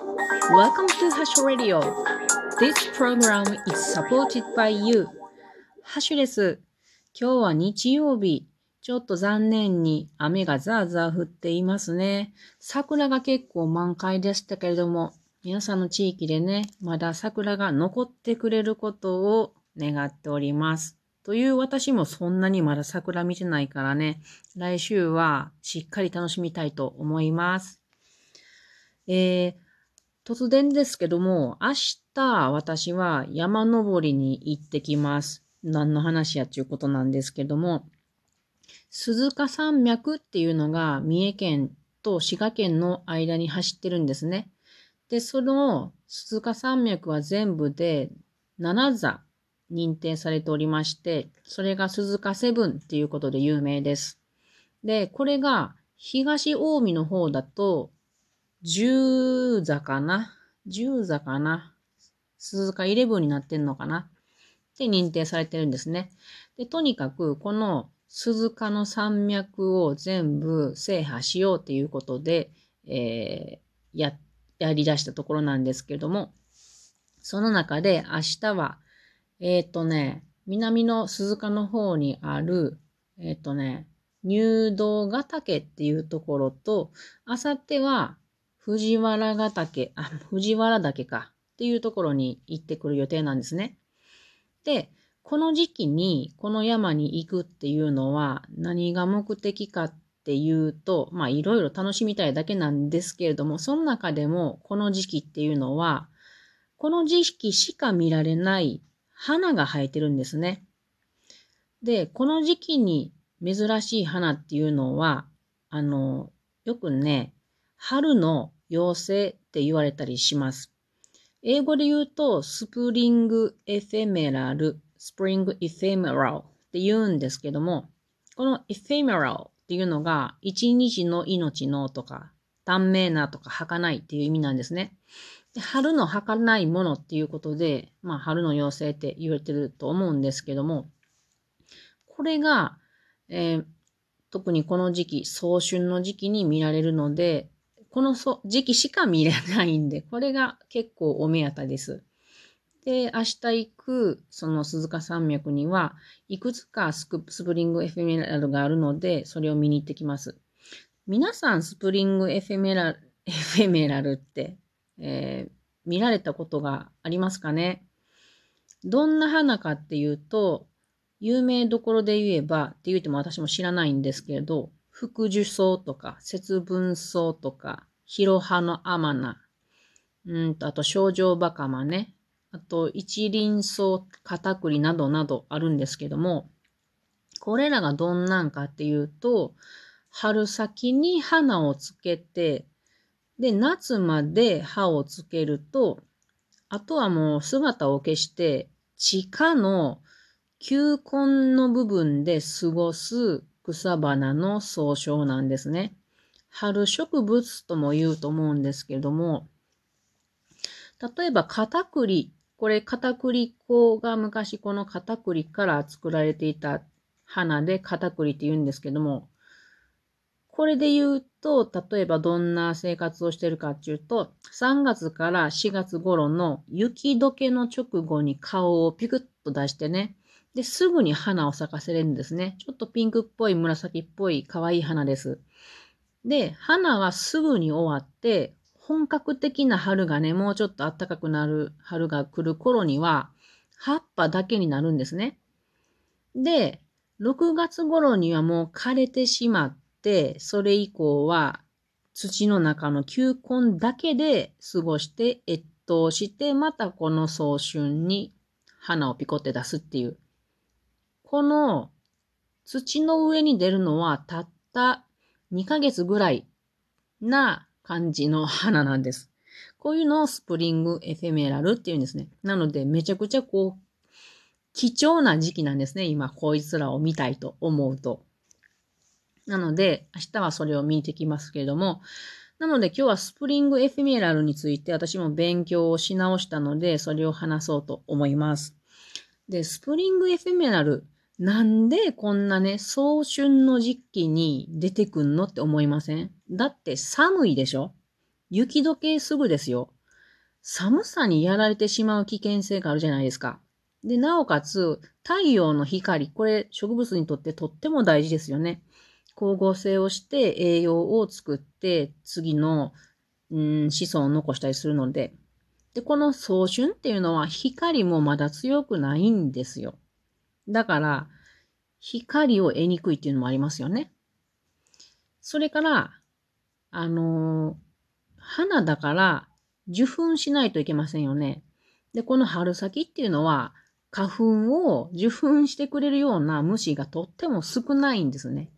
Welcome to Hash Radio. This program is supported by you. ハッシュです。今日は日曜日。ちょっと残念に雨がザーザー降っていますね。桜が結構満開でしたけれども、皆さんの地域でね、まだ桜が残ってくれることを願っております。という私もそんなにまだ桜見てないからね、来週はしっかり楽しみたいと思います。えー、突然ですけども、明日私は山登りに行ってきます。何の話やっていうことなんですけども、鈴鹿山脈っていうのが三重県と滋賀県の間に走ってるんですね。で、その鈴鹿山脈は全部で7座認定されておりまして、それが鈴鹿セブンっていうことで有名です。で、これが東近江の方だと、10座かな ?10 座かな？鈴鹿11になってんのかな？って認定されてるんですね。で、とにかくこの鈴鹿の山脈を全部制覇しようっていうことで、えー、や、やり出したところなんですけれども、その中で明日はえっ、ー、とね、南の鈴鹿の方にある、えっ、ー、とね、入道ヶ岳っていうところと、あさっては藤原ヶ岳、あ、藤原岳かっていうところに行ってくる予定なんですね。で、この時期にこの山に行くっていうのは何が目的かっていうと、まあいろいろ楽しみたいだけなんですけれども、その中でもこの時期っていうのは、この時期しか見られない花が生えてるんですね。で、この時期に珍しい花っていうのは、あの、よくね、春の妖精って言われたりします。英語で言うと、 spring ephemeral、spring ephemeral って言うんですけども、この ephemeral っていうのが、一日の命のとか、短命なとか儚いっていう意味なんですね。で春の儚いものっていうことで、まあ春の妖精って言われてると思うんですけども、これが、えー、特にこの時期、早春の時期に見られるので、この時期しか見れないんで、これが結構お目当たです。で、明日行く、その鈴鹿山脈には、いくつかスプリングエフェメラルがあるので、それを見に行ってきます。皆さん、スプリングエフェメラル、エフェメラルってえー、見られたことがありますかね？どんな花かっていうと、有名どころで言えば、って言うても私も知らないんですけれど、福寿草とか、節分草とか、広葉の甘菜、うんと、あと、症状バカマね、あと、一輪草、片栗などなどあるんですけども、これらがどんなんかっていうと、春先に花をつけて、で、夏まで葉をつけると、あとはもう姿を消して、地下の球根の部分で過ごす草花の総称なんですね。春植物とも言うと思うんですけれども、例えば片栗、これ片栗粉が昔この片栗から作られていた花で片栗って言うんですけども、これで言うと、例えばどんな生活をしてるかっていうと、3月から4月頃の雪解けの直後に顔をピクッと出してね、で、すぐに花を咲かせれるんですね。ちょっとピンクっぽい紫っぽい可愛い花です。で、花はすぐに終わって、本格的な春がね、もうちょっと暖かくなる春が来る頃には、葉っぱだけになるんですね。で、6月頃にはもう枯れてしまって、それ以降は土の中の球根だけで過ごして越冬して、またこの早春に花をピコって出すっていう。この土の上に出るのはたった2ヶ月ぐらいな感じの花なんです。こういうのをスプリングエフェメラルっていうんですね。なのでめちゃくちゃこう貴重な時期なんですね。今こいつらを見たいと思うと。なので、明日はそれを見てきますけれども、なので今日はスプリングエフェメラルについて私も勉強をし直したので、それを話そうと思います。で、スプリングエフェメラル、なんでこんなね、早春の時期に出てくんのって思いません？だって寒いでしょ？雪解けすぐですよ。寒さにやられてしまう危険性があるじゃないですか。で、なおかつ、太陽の光、これ植物にとってとっても大事ですよね。光合成をして栄養を作って次の、うん、子孫を残したりするので。で、この早春っていうのは光もまだ強くないんですよ。だから、光を得にくいっていうのもありますよね。それから、あのー、花だから受粉しないといけませんよね。で、この春先っていうのは、花粉を受粉してくれるような虫がとっても少ないんですね。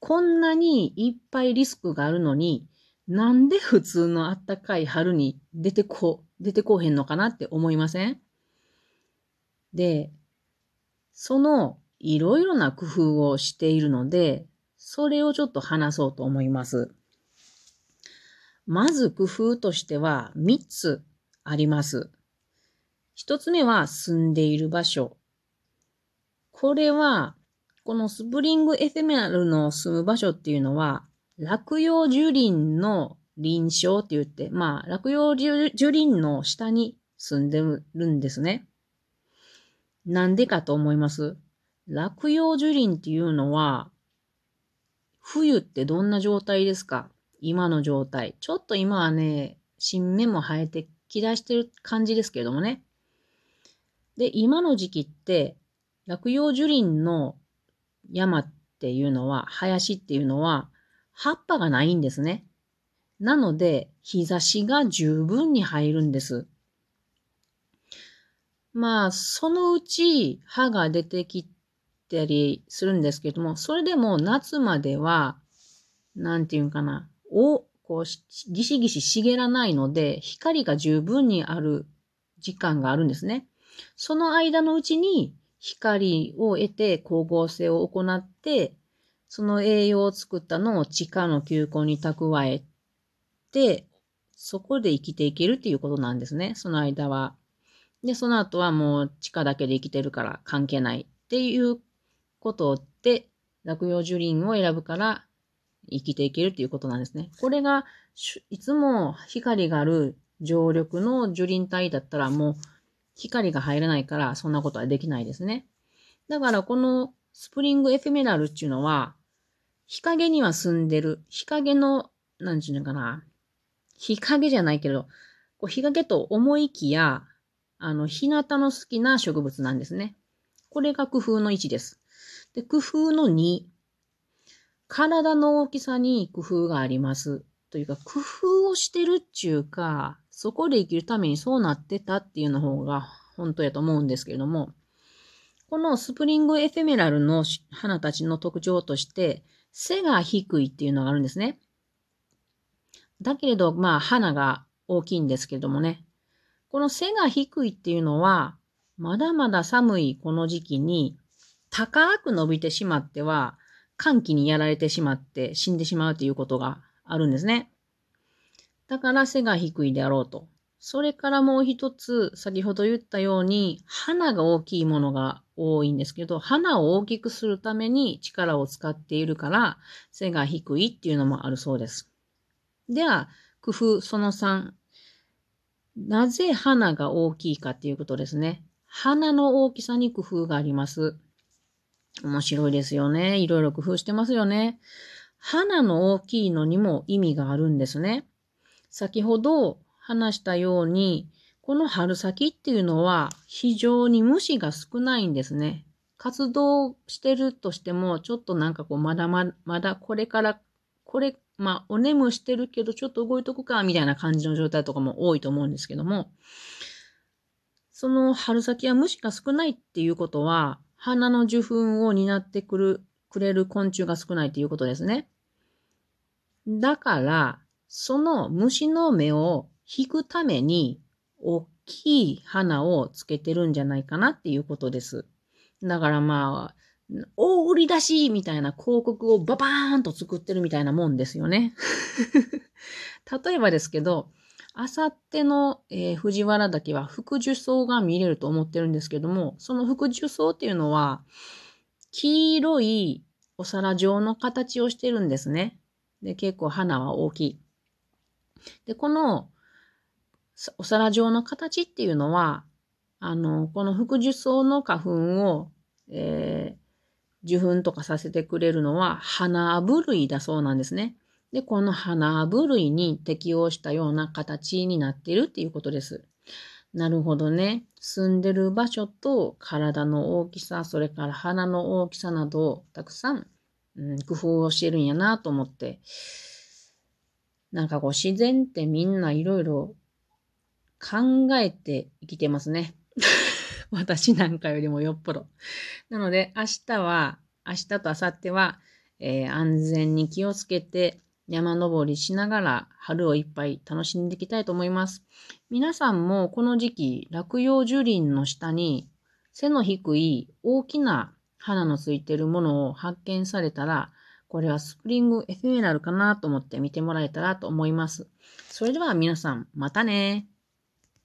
こんなにいっぱいリスクがあるのに、なんで普通のあったかい春に出てこ、出てこうへんのかなって思いません？で、そのいろいろな工夫をしているので、それをちょっと話そうと思います。まず工夫としては3つあります。1つ目は住んでいる場所。これは、このスプリングエフェメラルの住む場所っていうのは、落葉樹林の林床って言って、まあ、落葉樹林の下に住んでるんですね。なんでかと思います落葉樹林っていうのは、冬ってどんな状態ですか？今の状態。ちょっと今はね、新芽も生えてきだしてる感じですけれどもね。で、今の時期って、落葉樹林の山っていうのは、林っていうのは、葉っぱがないんですね。なので、日差しが十分に入るんです。まあ、そのうち葉が出てきたりするんですけども、それでも夏までは、なんていうんかな、を、こう、ギシギシ茂らないので、光が十分にある時間があるんですね。その間のうちに光を得て光合成を行って、その栄養を作ったのを地下の球根に蓄えて、そこで生きていけるっていうことなんですね。その間は。で、その後はもう地下だけで生きてるから関係ないっていうことで、落葉樹林を選ぶから生きていけるっていうことなんですね。これが、いつも光がある常緑の樹林帯だったらもう光が入らないからそんなことはできないですね。だからこのスプリングエフェメラルっていうのは、日陰には住んでる、日陰の、なんちゅうのかな、日陰じゃないけど、こう日陰と思いきや、あの、日向の好きな植物なんですね。これが工夫の1です。で、工夫の2、体の大きさに工夫があります。というか、工夫をしてるっていうか、そこで生きるためにそうなってたっていうの方が本当やと思うんですけれども、このスプリングエフェメラルの花たちの特徴として、背が低いっていうのがあるんですね。だけれど、まあ、花が大きいんですけれどもね。この背が低いっていうのは、まだまだ寒いこの時期に、高く伸びてしまっては、寒気にやられてしまって死んでしまうということがあるんですね。だから背が低いであろうと。それからもう一つ、先ほど言ったように、花が大きいものが多いんですけど、花を大きくするために力を使っているから、背が低いっていうのもあるそうです。では、工夫その3。なぜ花が大きいかっていうことですね。花の大きさに工夫があります。面白いですよね。いろいろ工夫してますよね。花の大きいのにも意味があるんですね。先ほど話したように、この春先っていうのは非常に虫が少ないんですね。活動してるとしても、ちょっとなんかこう、まだままだこれから、これ、まあ、お眠してるけど、ちょっと動いとくか、みたいな感じの状態とかも多いと思うんですけども、その春先は虫が少ないっていうことは、花の受粉を担ってくる、くれる昆虫が少ないということですね。だから、その虫の目を引くために、大きい花をつけてるんじゃないかなっていうことです。だからまあ、大売り出しみたいな広告をババーンと作ってるみたいなもんですよね。例えばですけど、あさっての、えー、藤原岳は副樹草が見れると思ってるんですけども、その副樹草っていうのは、黄色いお皿状の形をしてるんですね。で、結構花は大きい。で、このお皿状の形っていうのは、あの、この福寿草の花粉を、えー、受粉とかさせてくれるのは花アブ類だそうなんですね。で、この花アブ類に適応したような形になっているっていうことです。なるほどね。住んでる場所と体の大きさ、それから鼻の大きさなどをたくさん、うん、工夫をしてるんやなと思って。なんかこう自然ってみんないろいろ考えて生きてますね。私なんかよりもよっぽど。なので明日は、明日と明後日は、えー、安全に気をつけて山登りしながら春をいっぱい楽しんでいきたいと思います。皆さんもこの時期、落葉樹林の下に背の低い大きな花のついているものを発見されたら、これはスプリングエフェメラルかなと思って見てもらえたらと思います。それでは皆さん、またね